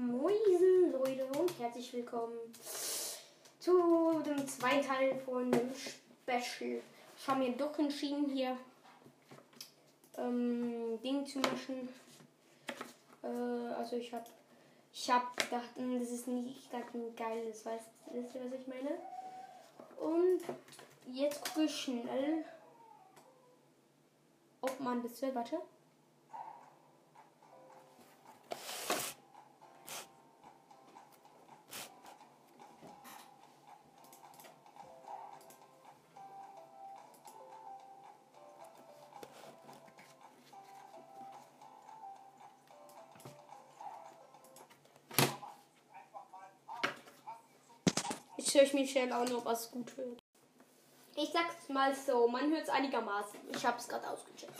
Moin Leute und herzlich willkommen zu dem zweiten Teil von dem Special. Ich habe mir doch entschieden, hier ähm, Ding zu machen. Äh, also ich habe ich hab gedacht, hm, das ist nicht gerade ein geiles, weißt du, was ich meine? Und jetzt gucke ich schnell, ob man das will. Warte. Ich mir schnell auch noch was gut hört. Ich sag's mal so, man hört es einigermaßen. Ich hab's gerade ausgecheckt.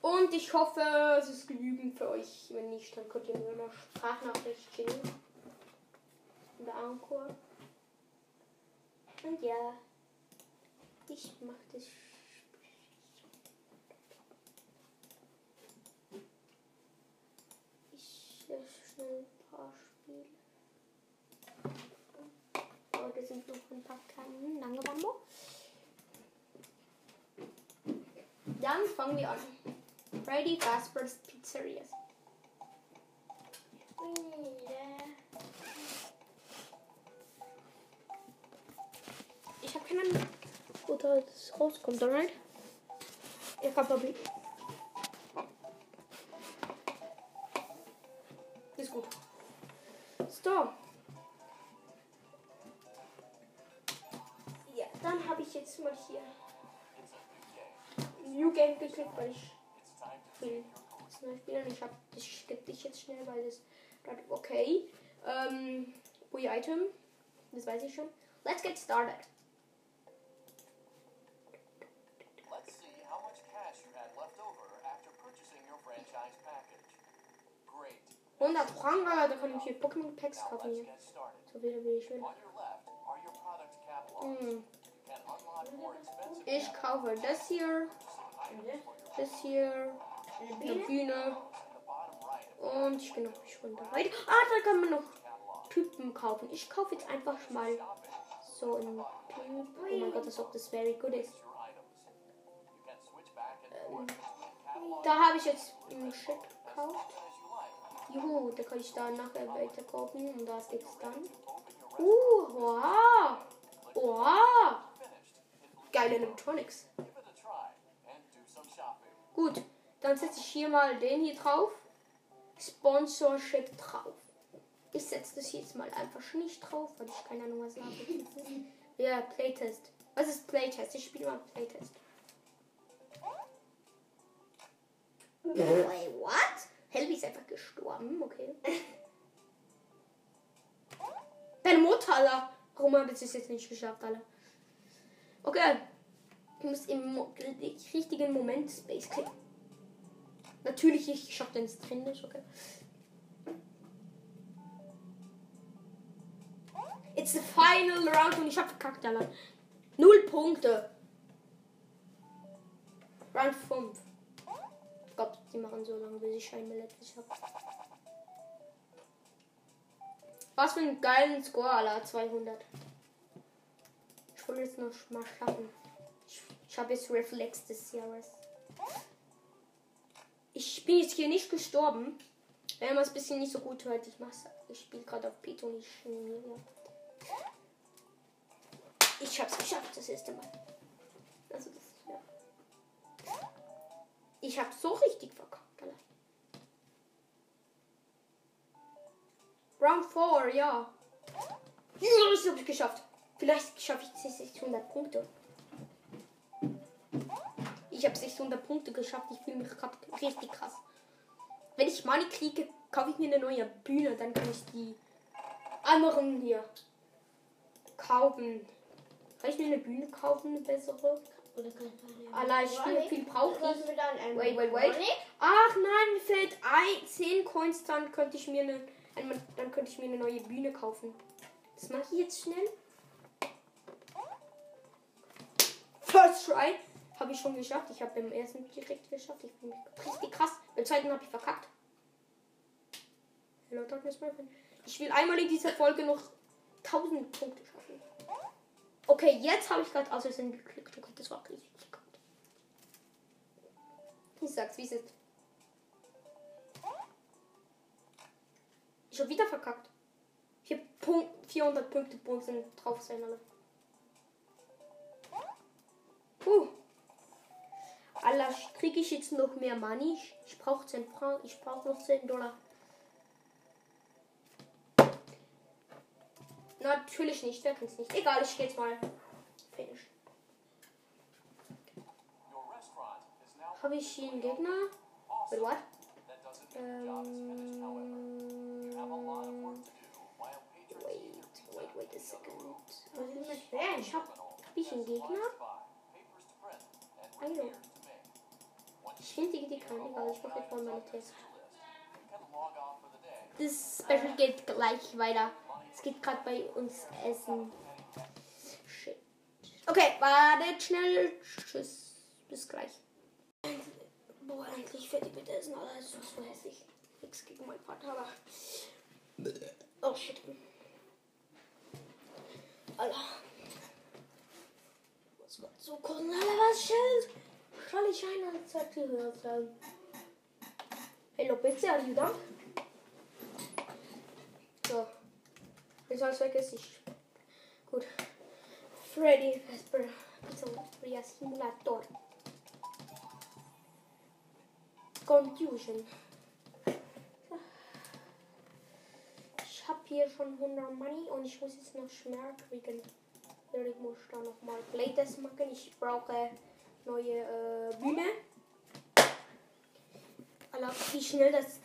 Und ich hoffe, es ist genügend für euch. Wenn nicht, dann könnt ihr mir eine Sprachnachricht schicken. Über Anchor. Und ja, ich mach das. Ich lösche schnell ein paar Spiele. Heute sind noch ein paar kleine lange Bambo. Dann fangen wir an. Freddy Fazbear's Pizzerias. Ich habe keinen wo das rauskommt, alright? Ich hab Bobby. Schnell, weil das gerade okay. Ähm, Bui Item, das weiß ich schon. Let's get started. Let's see how much cash you had left over after purchasing your franchise package. Great. 100 Franken, da kann ich hier Pokémon Packs kaufen hier. So viele wie ich will. Hm. Expensive Ich kaufe das hier, das hier, eine Bühne at the bottom right of und ich gehe noch nicht runter. Ah, da kann man noch Typen kaufen. Ich kaufe jetzt einfach mal so einen Typ. Oh mein Gott, als ob das very good ist. catalogs Da habe ich jetzt einen Shit gekauft. Juhu, da kann ich da nachher weiter kaufen und da steht es dann. Uh, wow. Wow. Geile Electronics. Give it a try and do some shopping. Gut, dann setze ich hier mal den hier drauf. Sponsorship drauf. Ich setze das jetzt mal einfach nicht drauf, weil ich keine Ahnung was habe. Ja, Playtest. Was ist Playtest? Ich spiele mal Playtest. Wait, what? Helby ist einfach gestorben, okay. Deine Mutter, Alter. Warum habe ich es jetzt nicht geschafft, Alter? Okay. Ich muss im richtigen Moment Space klicken. Natürlich, ich schaff den es drin ist, okay. It's the final round und ich hab verkackt, Alter. Null Punkte. Round 5. Ich glaube, die machen so lange, bis ich ein letztes hab. Was für einen geilen Score, Alter. 200. Ich will jetzt noch mal schaffen. Ich, ich habe jetzt Reflex des Jahres. Ich bin jetzt hier nicht gestorben. Wenn man es ein bisschen nicht so gut hört, ich mach's. Ich spiele gerade auf Pito und ich animiere. Ja. Ich hab's geschafft, das erste Mal. Also das, ja. Ich hab so richtig verkackt. Round 4, ja. Ja, das hab ich geschafft. Vielleicht schaffe ich 600 Punkte. Ich habe 600 Punkte geschafft. Ich fühle mich gerade richtig krass. Wenn ich Money kriege, kaufe ich mir eine neue Bühne. Dann kann ich die anderen hier kaufen. Kann ich mir eine Bühne kaufen, eine bessere? Oder kann ich Allein viel, viel brauche ich. Wait, wait, wait. Ach nein, mir fällt ein 10 Coins, dann könnte ich mir eine, ein- dann könnte ich mir eine neue Bühne kaufen. Das mache ich jetzt schnell. First try. Habe ich schon geschafft. Ich habe beim ersten direkt geschafft. Ich bin richtig krass. Beim zweiten habe ich verkackt. Hello Darkness, my friend. Ich will einmal in dieser Folge noch 1000 Punkte schaffen. Okay, jetzt habe ich gerade aus Versehen geklickt. Okay, das war richtig gut. Ich sag's, wie es ist. Ich habe wieder verkackt. Ich habe Punkt, 400 Punkte Bunsen drauf sein alle. Puh. Alter, kriege ich jetzt noch mehr Money? Ich, brauche 10 Franken. Ich brauche noch 10 Dollar. Natürlich nicht, wer kennt's nicht. Egal, ich gehe jetzt mal. Finish. Habe ich hier einen Gegner? Wait, what? patrons Wait, wait, wait a second. Was ist mit? Ich hab, hab ich einen Gegner? I know. Ich finde die, die kann egal. Ich mache jetzt mal meine Tests. Das Special geht gleich weiter. Es geht gerade bei uns Essen. Shit. Okay, wartet schnell. Tschüss. Bis gleich. Boah, endlich fertig mit Essen. Alter, das ist so hässlich. Nix gegen meinen Vater, aber. Oh shit. Alter. Was war so kochen? Soll ich eine gehört haben? Hello, Pizza, are you done? So. Jetzt alles weg ist ich. Gut. Freddy Vesper Pizzeria Simulator. Confusion. Ich habe hier schon 100 Money und ich muss jetzt noch Schmerz kriegen. Ich muss da nochmal Playtest machen. Ich brauche neue äh, Bühne. Alter, wie schnell das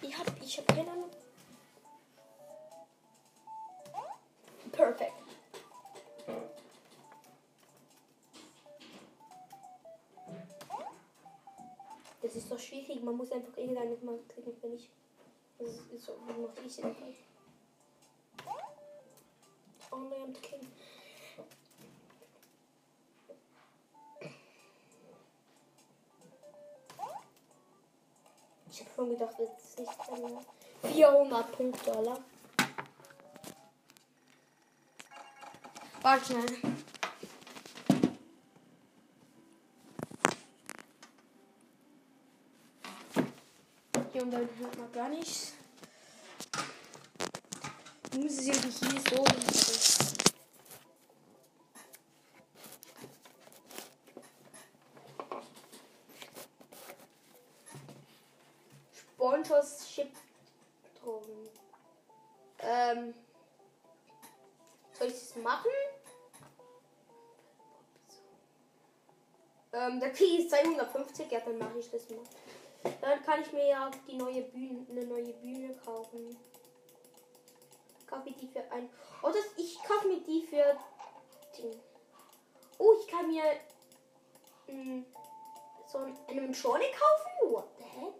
Ich hab, ich hab keine Ahnung. Perfekt. Das ist doch schwierig. Man muss einfach irgendeine mal klicken, wenn ich. So, mache ich denn? Oh nein, klicken. Ich habe schon gedacht, das ist nicht drin. 400 Punkte, Alter. Warte schnell. Hier und dann hört man gar nichts. Die Muss es irgendwie hier so. Sponsors Chip drum. Ähm. Soll ich das machen? Ähm, der Key ist 250, ja, dann mache ich das mal. Dann kann ich mir ja auch die neue Bühne, eine neue Bühne kaufen. Kaufe ich die für ein. Oh, das, ich kaufe mir die für. Ding. Oh, ich kann mir mh, so einen Animatronic kaufen. What the heck?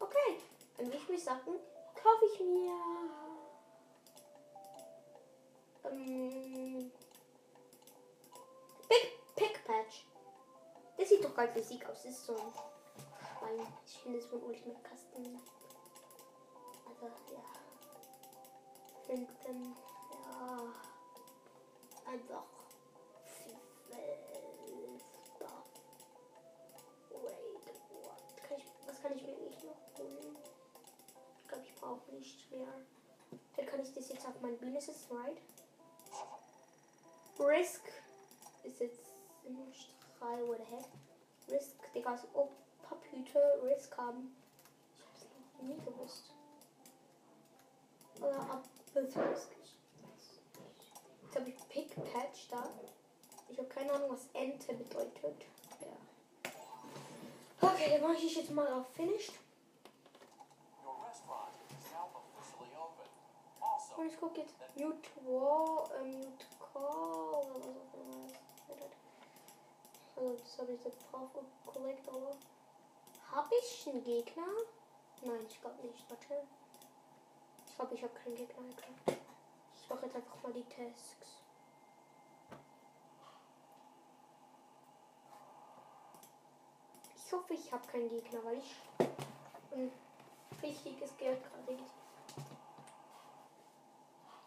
Okay, dann will ich mir sagen, kaufe ich mir. Ähm, Pick, Pick Patch. Das sieht doch ganz Musik aus. Das ist so Ich finde es von Ultimate Custom. Also, ja. Finden, ja. Einfach. Kann ich, was kann ich mir nicht noch holen? Ich glaube, ich brauche nicht mehr. Dann kann ich das jetzt auf mein setzen, right? Risk ist jetzt immer Strahl, what the heck? Risk, Digga, so oh, Papphüte Risk haben. Ich hab's nie gewusst. Oder ab das Risk. Jetzt habe ich Pick Patch da. Ich habe keine Ahnung, was Ente bedeutet. Ja. Okay, dann mache ich jetzt mal auf Finished. Und ich gucke jetzt Mute Wall, äh, Mute Call oder was auch immer. das bedeutet. Also, das habe ich jetzt drauf gelegt, aber. Habe ich einen Gegner? Nein, ich glaube nicht. Warte. Ich glaube, ich habe keinen Gegner gekriegt. Ich mache jetzt einfach mal die Tasks. Ich hoffe, ich habe keinen Gegner, weil ich ein richtiges Geld gerade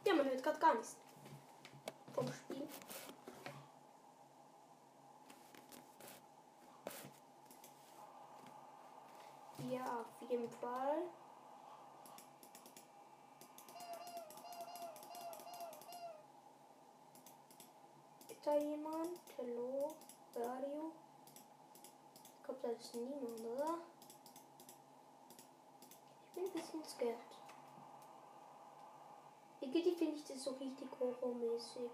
Ja, man hört gerade gar nichts vom Spiel. Ja, auf jeden Fall. Ist da jemand? Hallo? Radio? Ich glaube, da ist niemand, oder? Ich bin ein bisschen scared. Irgendwie finde ich das so richtig horrormäßig.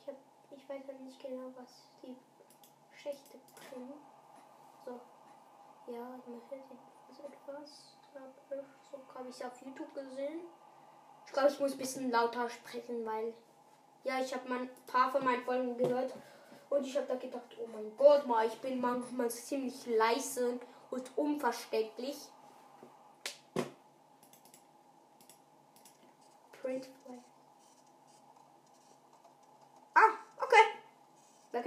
Ich, hab, ich weiß halt nicht genau, was die Schächte bringen. So. Ja, man hört jetzt etwas. So habe ich es auf YouTube gesehen. Ich glaube, ich muss ein bisschen lauter sprechen, weil ja, ich habe ein paar von meinen Folgen gehört und ich habe da gedacht, oh mein Gott, mal, ich bin manchmal ziemlich leise und unverständlich. Print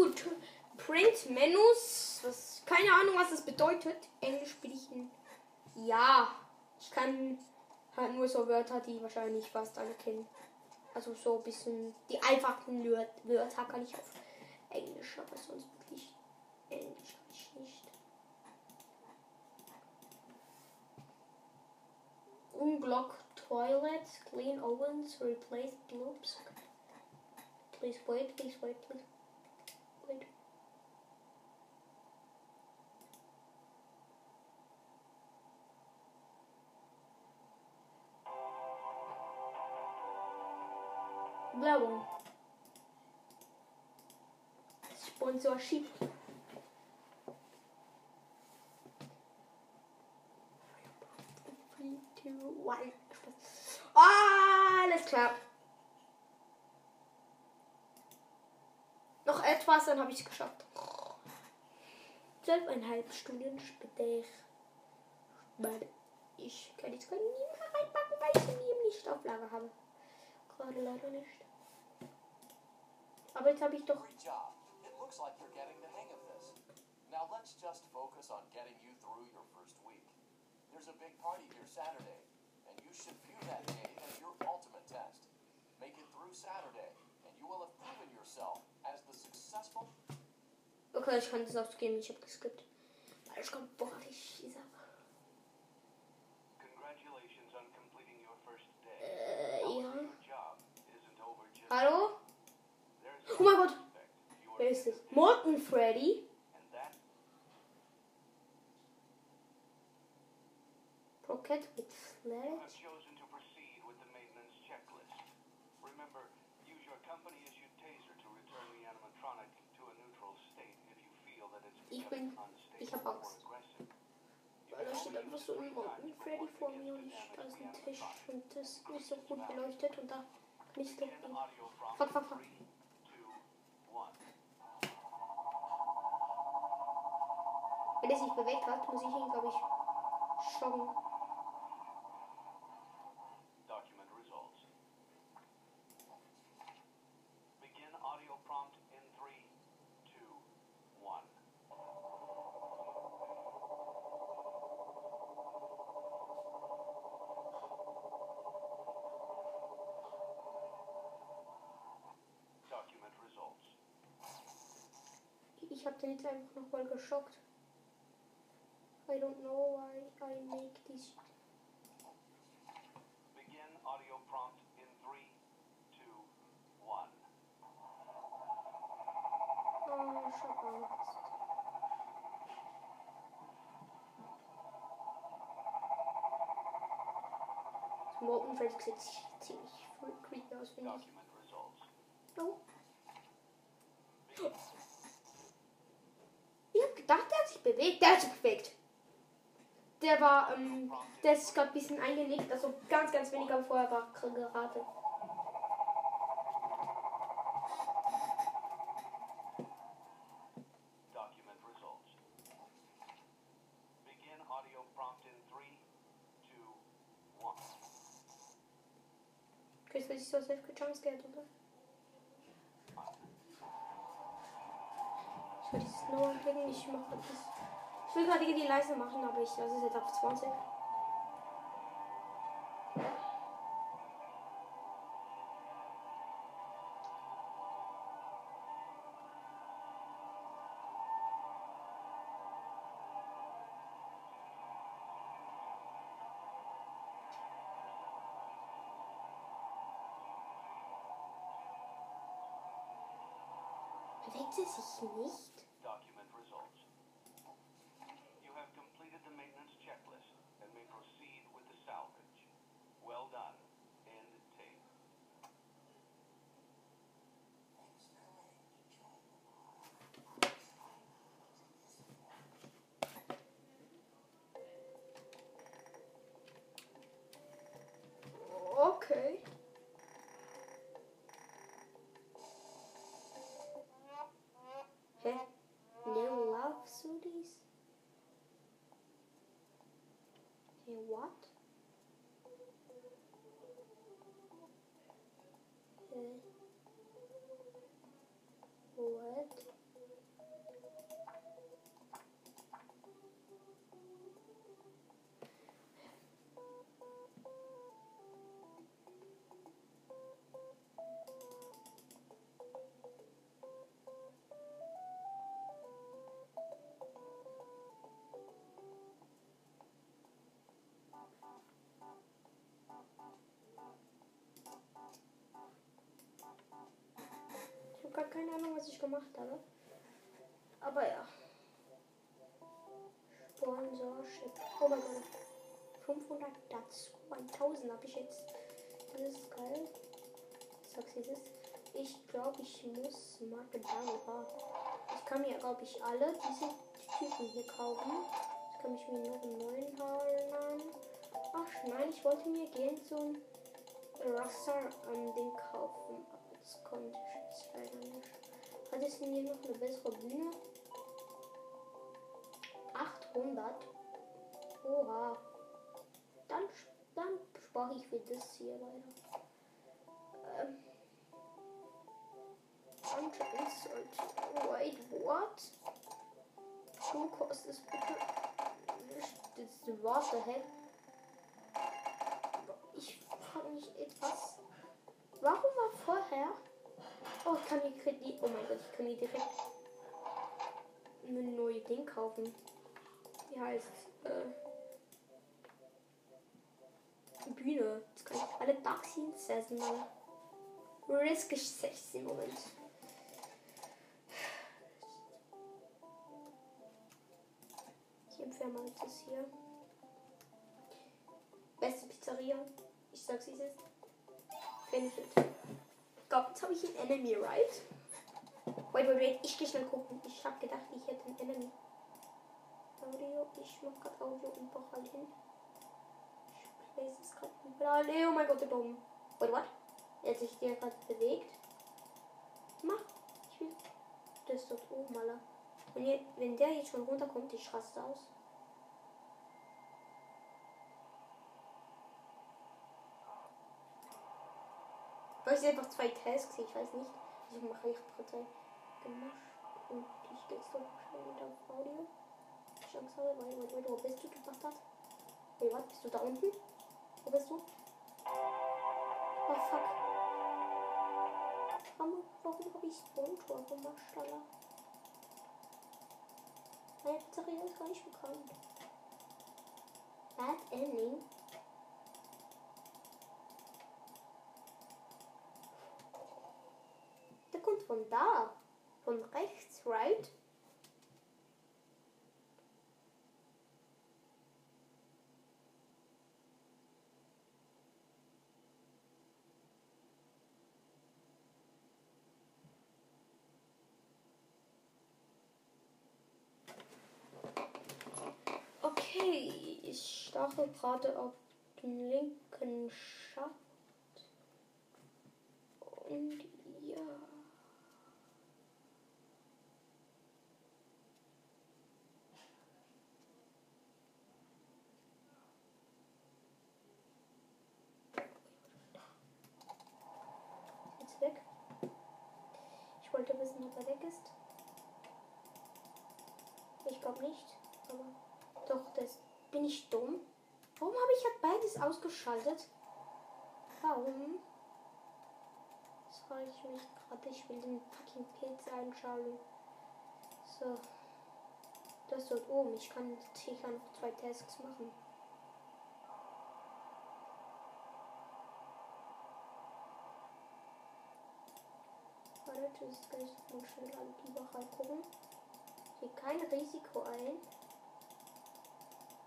Gut, Print-Menus, was keine Ahnung, was das bedeutet. Englisch bin ich Ja. Ich kann halt nur so Wörter, die wahrscheinlich fast alle kennen. Also so ein bisschen die einfachen Wörter kann ich auf Englisch, aber sonst wirklich Englisch kann ich nicht. Unblock toilets, clean ovens, replace globes. Please wait, please wait, please Werbung. Sponsorship. Alles klar. Noch etwas, dann habe ich es geschafft. Zwölfeinhalb Stunden später. Ich kann jetzt keine nie mehr reinpacken, weil ich sie nie nicht auf habe. Gerade leider nicht. Aber jetzt habe ich doch. Great job. It looks like you're getting the hang of this. Now let's just focus on getting you through your first week. There's a big party here Saturday, and you should view that day as your ultimate test. Make it through Saturday, and you will have proven yourself as the successful Okay, ich kann das ausgeben, ich habe geskippt. Ich kommt, boah, the animatronic to a neutral state if you feel that it's Ich bin- ich hab Angst. Weil da steht einfach so ein Morten times Freddy vor mir und ich, da ist ein Tisch und das ist nicht so gut beleuchtet und da kann ich prompt Fuck, fuck, fuck. Wenn er sich bewegt hat, muss ich ihn, glaube ich, schocken. Document results. Begin audio prompt in three, two, one. Document results. Ich habe den jetzt einfach nochmal geschockt. I don't know why I make this. Begin audio prompt in three, two, one. Oh, shut up. Im Openfeld sieht ziemlich creepy aus, finde ich. Oh. Ich hab gedacht, der hat sich bewegt. Der hat sich bewegt. Der war, ähm, der ist gerade ein bisschen eingelegt, also ganz, ganz wenig, aber vorher war one. Chris, was ich so selbst gejumpscared, oder? Ich will dieses No anklicken, ich mache das. Ich will gerade die leise machen, aber ich lasse es jetzt auf 20. Bewegt sie sich nicht? And may proceed with the salvage. Well done. What? Keine Ahnung, was ich gemacht habe. Aber ja. Sponsorship. Oh mein Gott. 500 dazu. 1000 habe ich jetzt. Das ist geil. Ich sag's wie es ist. Ich glaube, ich muss Marke Dauer. Ich kann mir, glaube ich, alle diese Typen hier kaufen. Jetzt kann ich mir noch einen neuen holen. Ach nein, ich wollte mir so ein Raster an den kaufen. Aber das nicht. Hat es denn hier noch eine bessere Bühne? 800. Oha. Dann, dann spare ich für das hier leider. Ähm. Anti Insult. Wait, what? Du kostest bitte. Das Wasser, hä? Ich frage mich etwas. Warum war vorher. Oh, ich kann hier Kredit. Oh mein Gott, ich kann hier direkt ein neues Ding kaufen. Wie heißt äh, Bühne. Jetzt kann ich alle Scenes setzen. Risk 16 Moment. Ich empfehle mal das hier. Beste Pizzeria. Ich sag's wie es ist. Finish it. Ich glaube, jetzt habe ich einen Enemy, right? Wait, wait, wait. Ich geh schnell gucken. Ich hab gedacht, ich hätte einen Enemy. Audio. Ich mach grad Audio und Bachal hin. Ich place es gerade überall. Oh mein Gott, der Baum. Wait, what? Er hat sich hier gerade bewegt. Mach. Ich will das dort oben, Alter. Und je, wenn der jetzt schon runterkommt, ich raste aus. Sind einfach zwei Tasks, ich weiß nicht. Ich mache ich Partei gemacht. Und ich gehe jetzt doch schnell wieder auf Audio. Chance habe, weil, weil, weil, wo bist du, du Bastard? Hey, was? Bist du da unten? Wo bist du? Oh, fuck. Warum, warum habe ich Spawn-Tor gemacht, Alter? Meine Pizzeria ist gar nicht bekannt. Bad Ending? von da. Von rechts, right? Okay, ich starte gerade auf den linken Schaft. Und ja. Ich wollte wissen, ob er weg ist. Ich glaube nicht. Aber doch, das bin ich dumm. Warum habe ich halt beides ausgeschaltet? Warum? Das frage ich mich gerade. Ich will den fucking Pilz einschalten. So. Das dort oben. Ich kann sicher noch zwei Tasks machen. Das ist gleich mal schnell an die Wache gucken. Ich gehe kein Risiko ein.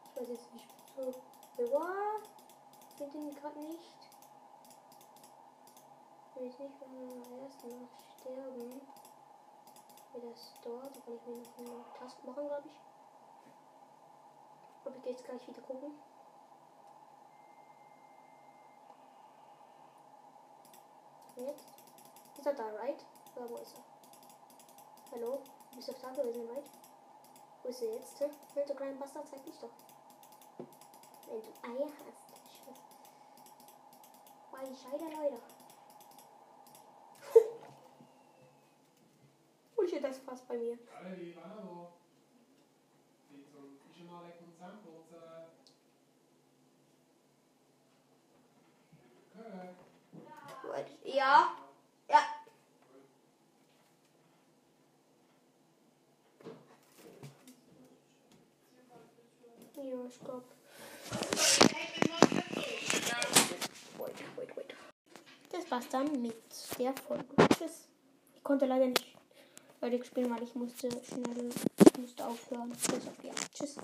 Ich weiß jetzt nicht so. Ich finde ihn gerade nicht. Ich weiß nicht, wenn wir erst noch sterben. Wie das dort. Da ich mir noch eine Task machen, glaube ich. Aber ich gehe jetzt gleich wieder gucken. Jetzt? Ist er da, right? Oder wo ist er? Hallo? Du bist doch da gewesen, right? Wo ist er jetzt? Hä? Hey, du kleiner Bastard, zeig dich doch. Wenn du Eier hast. War ich scheide, Leute. Oh shit, das fast bei mir. Valerie, hallo. Dit zo'n functionale contemplot. Uh... Kijk. Gut. Ja. Ja. Glaube. Wait, wait, wait. Das war's dann mit der Folge. Tschüss. Ich konnte leider nicht fertig spielen, weil ich musste schnell, ich musste aufhören. Deshalb ja. Tschüss.